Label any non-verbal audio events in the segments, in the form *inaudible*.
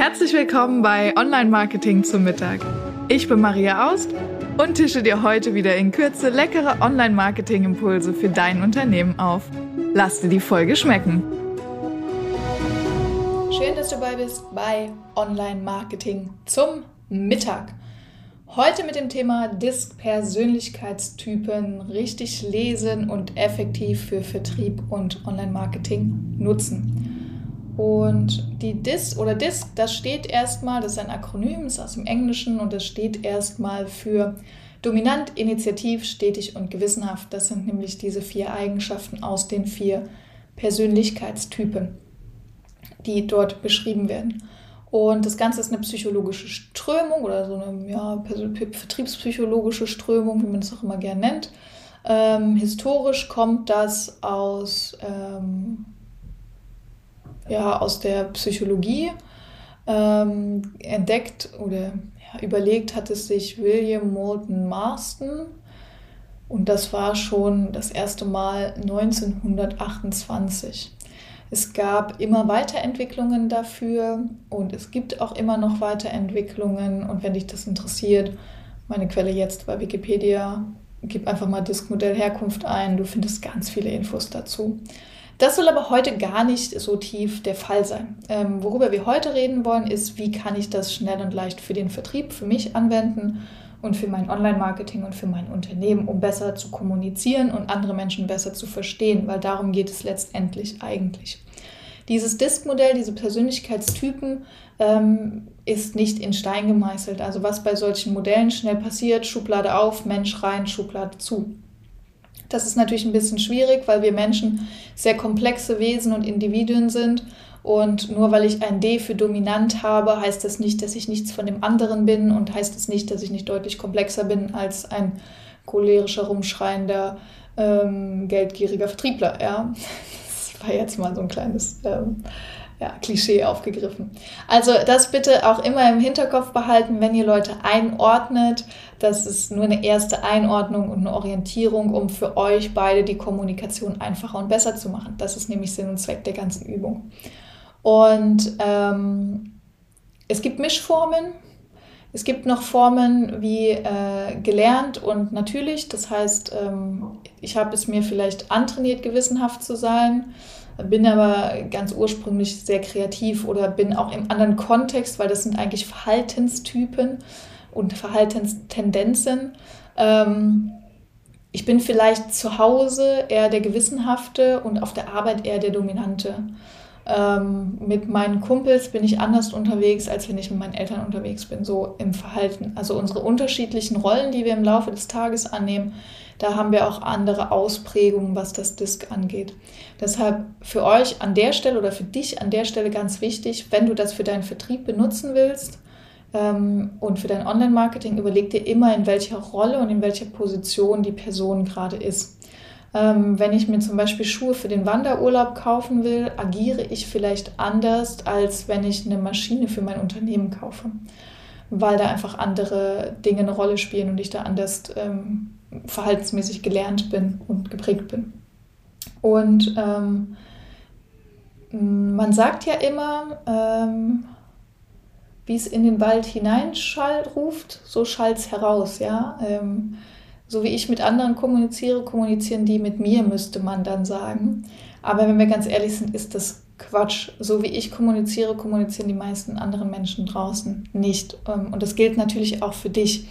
Herzlich willkommen bei Online Marketing zum Mittag. Ich bin Maria Aust und tische dir heute wieder in Kürze leckere Online Marketing Impulse für dein Unternehmen auf. Lass dir die Folge schmecken. Schön, dass du dabei bist bei Online Marketing zum Mittag. Heute mit dem Thema Disk-Persönlichkeitstypen richtig lesen und effektiv für Vertrieb und Online-Marketing nutzen. Und die DIS oder DISC, das steht erstmal, das ist ein Akronym, ist aus dem Englischen und das steht erstmal für dominant, initiativ, stetig und gewissenhaft. Das sind nämlich diese vier Eigenschaften aus den vier Persönlichkeitstypen, die dort beschrieben werden. Und das Ganze ist eine psychologische Strömung oder so eine ja, vertriebspsychologische Strömung, wie man es auch immer gerne nennt. Ähm, historisch kommt das aus ähm, ja, aus der Psychologie ähm, entdeckt oder ja, überlegt hat es sich William Moulton Marston. Und das war schon das erste Mal 1928. Es gab immer Weiterentwicklungen dafür und es gibt auch immer noch Weiterentwicklungen. Und wenn dich das interessiert, meine Quelle jetzt bei Wikipedia, gib einfach mal Diskmodell Herkunft ein. Du findest ganz viele Infos dazu. Das soll aber heute gar nicht so tief der Fall sein. Ähm, worüber wir heute reden wollen, ist, wie kann ich das schnell und leicht für den Vertrieb, für mich anwenden und für mein Online-Marketing und für mein Unternehmen, um besser zu kommunizieren und andere Menschen besser zu verstehen, weil darum geht es letztendlich eigentlich. Dieses Disk-Modell, diese Persönlichkeitstypen, ähm, ist nicht in Stein gemeißelt. Also was bei solchen Modellen schnell passiert, Schublade auf, Mensch rein, Schublade zu. Das ist natürlich ein bisschen schwierig, weil wir Menschen sehr komplexe Wesen und Individuen sind. Und nur weil ich ein D für dominant habe, heißt das nicht, dass ich nichts von dem anderen bin und heißt es das nicht, dass ich nicht deutlich komplexer bin als ein cholerischer, rumschreiender, ähm, geldgieriger Vertriebler. Ja? *laughs* Das war jetzt mal so ein kleines ähm, ja, Klischee aufgegriffen. Also das bitte auch immer im Hinterkopf behalten, wenn ihr Leute einordnet. Das ist nur eine erste Einordnung und eine Orientierung, um für euch beide die Kommunikation einfacher und besser zu machen. Das ist nämlich Sinn und Zweck der ganzen Übung. Und ähm, es gibt Mischformen. Es gibt noch Formen wie äh, gelernt und natürlich. Das heißt, ähm, ich habe es mir vielleicht antrainiert, gewissenhaft zu sein bin aber ganz ursprünglich sehr kreativ oder bin auch im anderen Kontext, weil das sind eigentlich Verhaltenstypen und Verhaltenstendenzen. Ähm, ich bin vielleicht zu Hause eher der Gewissenhafte und auf der Arbeit eher der Dominante. Ähm, mit meinen Kumpels bin ich anders unterwegs, als wenn ich mit meinen Eltern unterwegs bin, so im Verhalten. Also unsere unterschiedlichen Rollen, die wir im Laufe des Tages annehmen, da haben wir auch andere Ausprägungen, was das Disk angeht. Deshalb für euch an der Stelle oder für dich an der Stelle ganz wichtig, wenn du das für deinen Vertrieb benutzen willst ähm, und für dein Online-Marketing, überleg dir immer, in welcher Rolle und in welcher Position die Person gerade ist. Ähm, wenn ich mir zum Beispiel Schuhe für den Wanderurlaub kaufen will, agiere ich vielleicht anders, als wenn ich eine Maschine für mein Unternehmen kaufe, weil da einfach andere Dinge eine Rolle spielen und ich da anders ähm, verhaltensmäßig gelernt bin und geprägt bin. Und ähm, man sagt ja immer, ähm, wie es in den Wald hineinruft, so schallt es heraus, ja. Ähm, so wie ich mit anderen kommuniziere, kommunizieren die mit mir, müsste man dann sagen. Aber wenn wir ganz ehrlich sind, ist das Quatsch. So wie ich kommuniziere, kommunizieren die meisten anderen Menschen draußen nicht. Ähm, und das gilt natürlich auch für dich.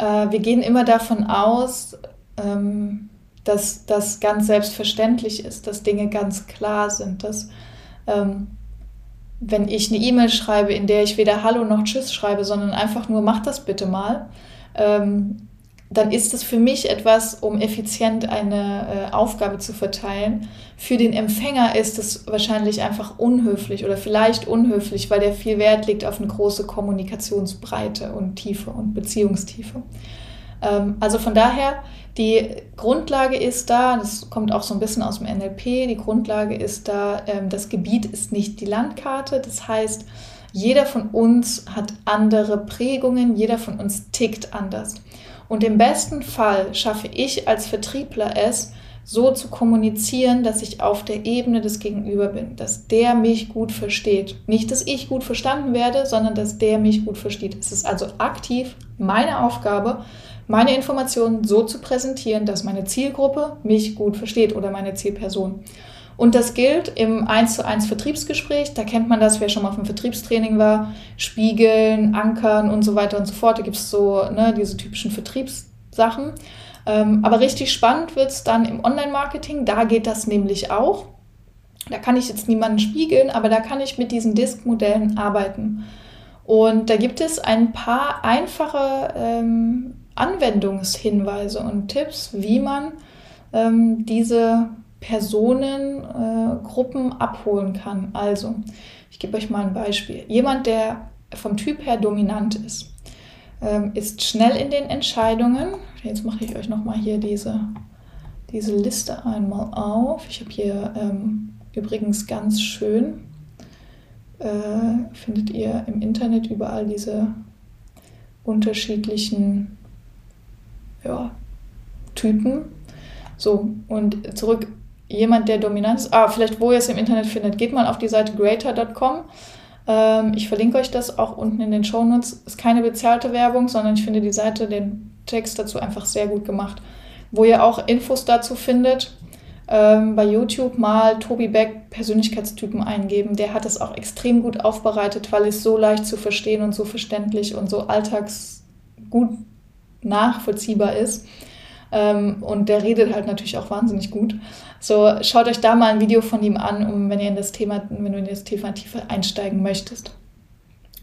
Äh, wir gehen immer davon aus, ähm, dass das ganz selbstverständlich ist, dass Dinge ganz klar sind, dass ähm, wenn ich eine E-Mail schreibe, in der ich weder Hallo noch Tschüss schreibe, sondern einfach nur mach das bitte mal, dann ist es für mich etwas, um effizient eine äh, Aufgabe zu verteilen. Für den Empfänger ist es wahrscheinlich einfach unhöflich oder vielleicht unhöflich, weil der viel Wert legt auf eine große Kommunikationsbreite und Tiefe und Beziehungstiefe. Ähm, also von daher, die Grundlage ist da, das kommt auch so ein bisschen aus dem NLP, die Grundlage ist da, ähm, das Gebiet ist nicht die Landkarte. Das heißt, jeder von uns hat andere Prägungen, jeder von uns tickt anders. Und im besten Fall schaffe ich als Vertriebler es, so zu kommunizieren, dass ich auf der Ebene des Gegenüber bin, dass der mich gut versteht. Nicht, dass ich gut verstanden werde, sondern dass der mich gut versteht. Es ist also aktiv meine Aufgabe, meine Informationen so zu präsentieren, dass meine Zielgruppe mich gut versteht oder meine Zielperson. Und das gilt im 1 zu 1 Vertriebsgespräch. Da kennt man das, wer schon mal auf dem Vertriebstraining war. Spiegeln, Ankern und so weiter und so fort. Da gibt es so ne, diese typischen Vertriebssachen. Ähm, aber richtig spannend wird es dann im Online-Marketing. Da geht das nämlich auch. Da kann ich jetzt niemanden spiegeln, aber da kann ich mit diesen Disk-Modellen arbeiten. Und da gibt es ein paar einfache ähm, Anwendungshinweise und Tipps, wie man ähm, diese Personengruppen äh, abholen kann. Also, ich gebe euch mal ein Beispiel. Jemand, der vom Typ her dominant ist, ähm, ist schnell in den Entscheidungen. Jetzt mache ich euch nochmal hier diese, diese Liste einmal auf. Ich habe hier ähm, übrigens ganz schön, äh, findet ihr im Internet überall diese unterschiedlichen ja, Typen. So, und zurück, jemand, der dominant ist, ah, vielleicht wo ihr es im Internet findet, geht mal auf die Seite greater.com ähm, ich verlinke euch das auch unten in den Show Notes. Ist keine bezahlte Werbung, sondern ich finde die Seite, den Text dazu einfach sehr gut gemacht. Wo ihr auch Infos dazu findet, ähm, bei YouTube mal Tobi Beck Persönlichkeitstypen eingeben. Der hat es auch extrem gut aufbereitet, weil es so leicht zu verstehen und so verständlich und so alltagsgut nachvollziehbar ist. Ähm, und der redet halt natürlich auch wahnsinnig gut. So, schaut euch da mal ein Video von ihm an, um, wenn ihr in das Thema, wenn du in das Thema tiefer einsteigen möchtest.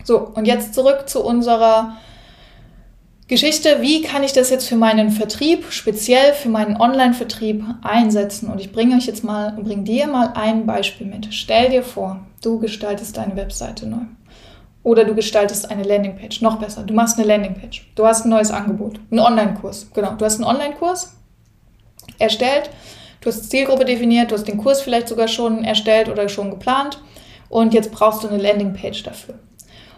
So, und jetzt zurück zu unserer Geschichte. Wie kann ich das jetzt für meinen Vertrieb, speziell für meinen Online-Vertrieb einsetzen? Und ich bringe euch jetzt mal, bringe dir mal ein Beispiel mit. Stell dir vor, du gestaltest deine Webseite neu. Oder du gestaltest eine Landingpage. Noch besser, du machst eine Landingpage. Du hast ein neues Angebot, einen Online-Kurs. Genau, du hast einen Online-Kurs erstellt, du hast Zielgruppe definiert, du hast den Kurs vielleicht sogar schon erstellt oder schon geplant und jetzt brauchst du eine Landingpage dafür.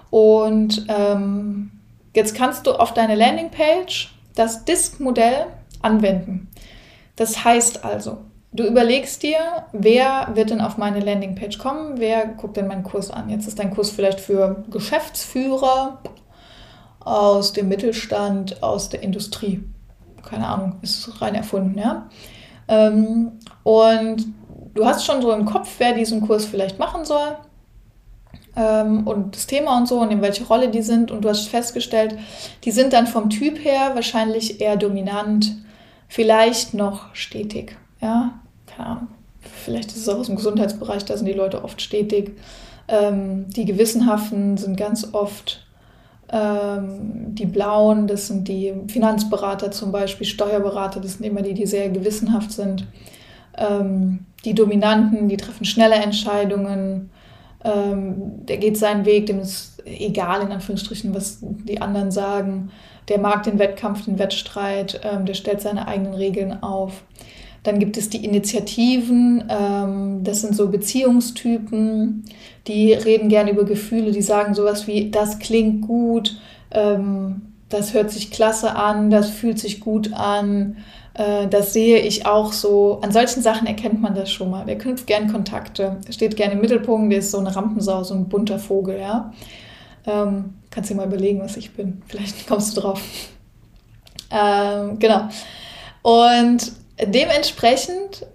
Und ähm, jetzt kannst du auf deine Landingpage das Disk-Modell anwenden. Das heißt also, Du überlegst dir, wer wird denn auf meine Landingpage kommen, wer guckt denn meinen Kurs an. Jetzt ist dein Kurs vielleicht für Geschäftsführer aus dem Mittelstand, aus der Industrie. Keine Ahnung, ist rein erfunden, ja. Ähm, und du hast schon so im Kopf, wer diesen Kurs vielleicht machen soll ähm, und das Thema und so und in welche Rolle die sind. Und du hast festgestellt, die sind dann vom Typ her wahrscheinlich eher dominant, vielleicht noch stetig. Ja, keine Ahnung. Vielleicht ist es auch aus dem Gesundheitsbereich, da sind die Leute oft stetig. Ähm, die Gewissenhaften sind ganz oft ähm, die Blauen, das sind die Finanzberater zum Beispiel, Steuerberater, das sind immer die, die sehr gewissenhaft sind. Ähm, die Dominanten, die treffen schnelle Entscheidungen. Ähm, der geht seinen Weg, dem ist egal, in Anführungsstrichen, was die anderen sagen. Der mag den Wettkampf, den Wettstreit, ähm, der stellt seine eigenen Regeln auf. Dann gibt es die Initiativen, ähm, das sind so Beziehungstypen, die reden gerne über Gefühle, die sagen sowas wie, das klingt gut, ähm, das hört sich klasse an, das fühlt sich gut an, äh, das sehe ich auch so. An solchen Sachen erkennt man das schon mal. Der knüpft gern Kontakte, steht gerne im Mittelpunkt, der ist so eine Rampensau, so ein bunter Vogel, ja. Ähm, kannst dir mal überlegen, was ich bin. Vielleicht *laughs* kommst du drauf. Ähm, genau. Und Dementsprechend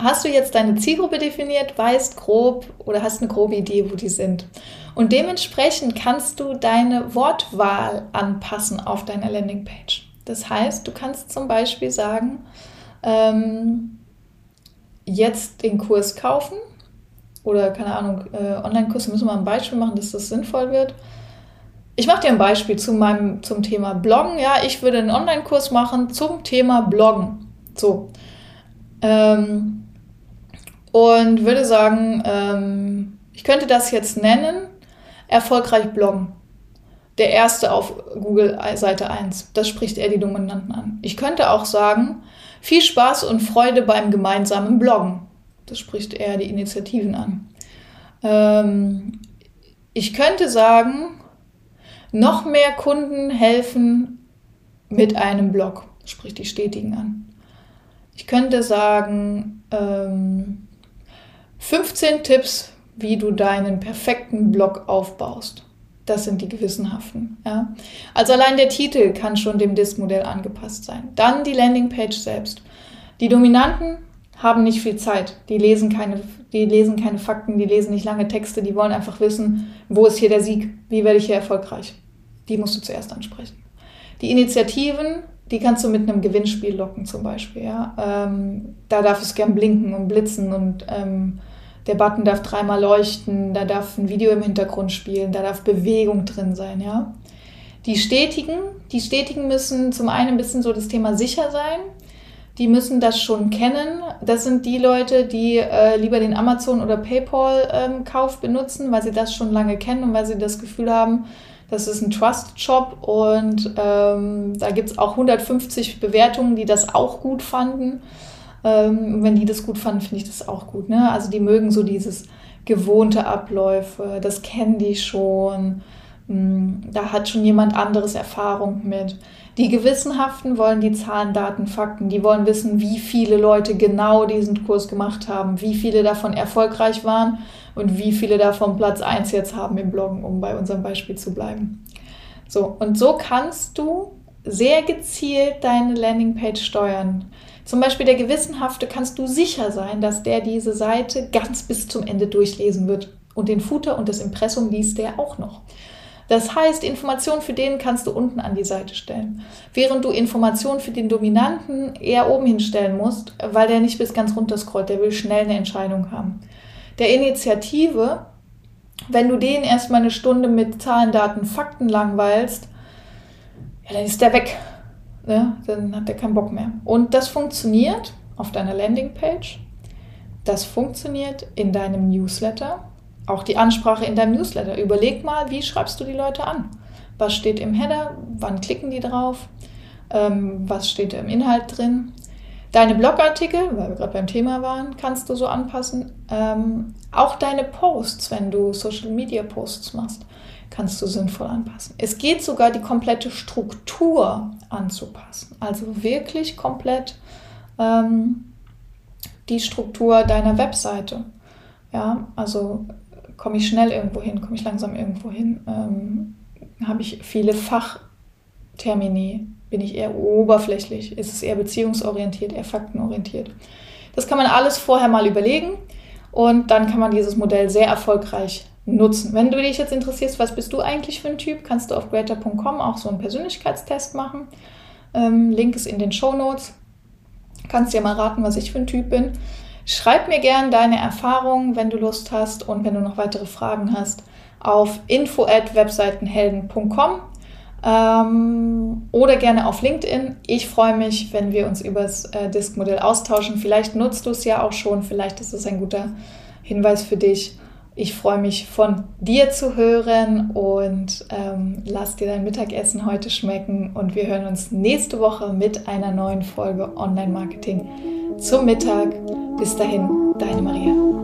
hast du jetzt deine Zielgruppe definiert, weißt grob oder hast eine grobe Idee, wo die sind. Und dementsprechend kannst du deine Wortwahl anpassen auf deiner Landingpage. Das heißt, du kannst zum Beispiel sagen, ähm, jetzt den Kurs kaufen oder keine Ahnung, äh, Online-Kurse müssen wir mal ein Beispiel machen, dass das sinnvoll wird. Ich mache dir ein Beispiel zu meinem, zum Thema Bloggen. Ja, ich würde einen Online-Kurs machen zum Thema Bloggen. So. Ähm, und würde sagen, ähm, ich könnte das jetzt nennen, erfolgreich bloggen. Der erste auf Google Seite 1. Das spricht er die Dominanten an. Ich könnte auch sagen, viel Spaß und Freude beim gemeinsamen Bloggen. Das spricht er die Initiativen an. Ähm, ich könnte sagen, noch mehr Kunden helfen mit einem Blog. Spricht die Stetigen an. Ich könnte sagen, ähm, 15 Tipps, wie du deinen perfekten Blog aufbaust. Das sind die gewissenhaften. Ja. Also allein der Titel kann schon dem Disk-Modell angepasst sein. Dann die Landingpage selbst. Die Dominanten haben nicht viel Zeit. Die lesen keine, die lesen keine Fakten, die lesen nicht lange Texte, die wollen einfach wissen, wo ist hier der Sieg, wie werde ich hier erfolgreich. Die musst du zuerst ansprechen. Die Initiativen, die kannst du mit einem Gewinnspiel locken zum Beispiel. Ja? Ähm, da darf es gern blinken und blitzen und ähm, der Button darf dreimal leuchten, da darf ein Video im Hintergrund spielen, da darf Bewegung drin sein, ja. Die Stetigen, die Stetigen müssen zum einen ein bisschen so das Thema sicher sein. Die müssen das schon kennen. Das sind die Leute, die äh, lieber den Amazon- oder PayPal-Kauf ähm, benutzen, weil sie das schon lange kennen und weil sie das Gefühl haben, das ist ein Trust-Job und ähm, da gibt es auch 150 Bewertungen, die das auch gut fanden. Ähm, wenn die das gut fanden, finde ich das auch gut. Ne? Also die mögen so dieses gewohnte Abläufe, das kennen die schon. Hm, da hat schon jemand anderes Erfahrung mit. Die Gewissenhaften wollen die Zahlen, Daten, Fakten. Die wollen wissen, wie viele Leute genau diesen Kurs gemacht haben, wie viele davon erfolgreich waren und wie viele davon Platz 1 jetzt haben im Bloggen, um bei unserem Beispiel zu bleiben. So, und so kannst du sehr gezielt deine Landingpage steuern. Zum Beispiel der Gewissenhafte kannst du sicher sein, dass der diese Seite ganz bis zum Ende durchlesen wird. Und den Footer und das Impressum liest der auch noch. Das heißt, Informationen für den kannst du unten an die Seite stellen. Während du Informationen für den Dominanten eher oben hinstellen musst, weil der nicht bis ganz runter scrollt, der will schnell eine Entscheidung haben. Der Initiative, wenn du den erstmal eine Stunde mit Zahlen, Daten, Fakten langweilst, ja, dann ist der weg. Ja, dann hat er keinen Bock mehr. Und das funktioniert auf deiner Landingpage. Das funktioniert in deinem Newsletter. Auch die Ansprache in deinem Newsletter. Überleg mal, wie schreibst du die Leute an? Was steht im Header? Wann klicken die drauf? Ähm, was steht im Inhalt drin? Deine Blogartikel, weil wir gerade beim Thema waren, kannst du so anpassen. Ähm, auch deine Posts, wenn du Social Media Posts machst kannst du sinnvoll anpassen. Es geht sogar die komplette Struktur anzupassen. Also wirklich komplett ähm, die Struktur deiner Webseite. Ja, also komme ich schnell irgendwo hin, komme ich langsam irgendwo hin, ähm, habe ich viele Fachtermini, bin ich eher oberflächlich, ist es eher beziehungsorientiert, eher faktenorientiert. Das kann man alles vorher mal überlegen und dann kann man dieses Modell sehr erfolgreich nutzen. Wenn du dich jetzt interessierst, was bist du eigentlich für ein Typ, kannst du auf greater.com auch so einen Persönlichkeitstest machen. Ähm, Link ist in den Show Notes. Kannst dir mal raten, was ich für ein Typ bin. Schreib mir gern deine Erfahrungen, wenn du Lust hast und wenn du noch weitere Fragen hast, auf info@webseitenhelden.com ähm, oder gerne auf LinkedIn. Ich freue mich, wenn wir uns über das äh, Disk-Modell austauschen. Vielleicht nutzt du es ja auch schon, vielleicht ist es ein guter Hinweis für dich. Ich freue mich von dir zu hören und ähm, lass dir dein Mittagessen heute schmecken und wir hören uns nächste Woche mit einer neuen Folge Online Marketing zum Mittag. Bis dahin, deine Maria.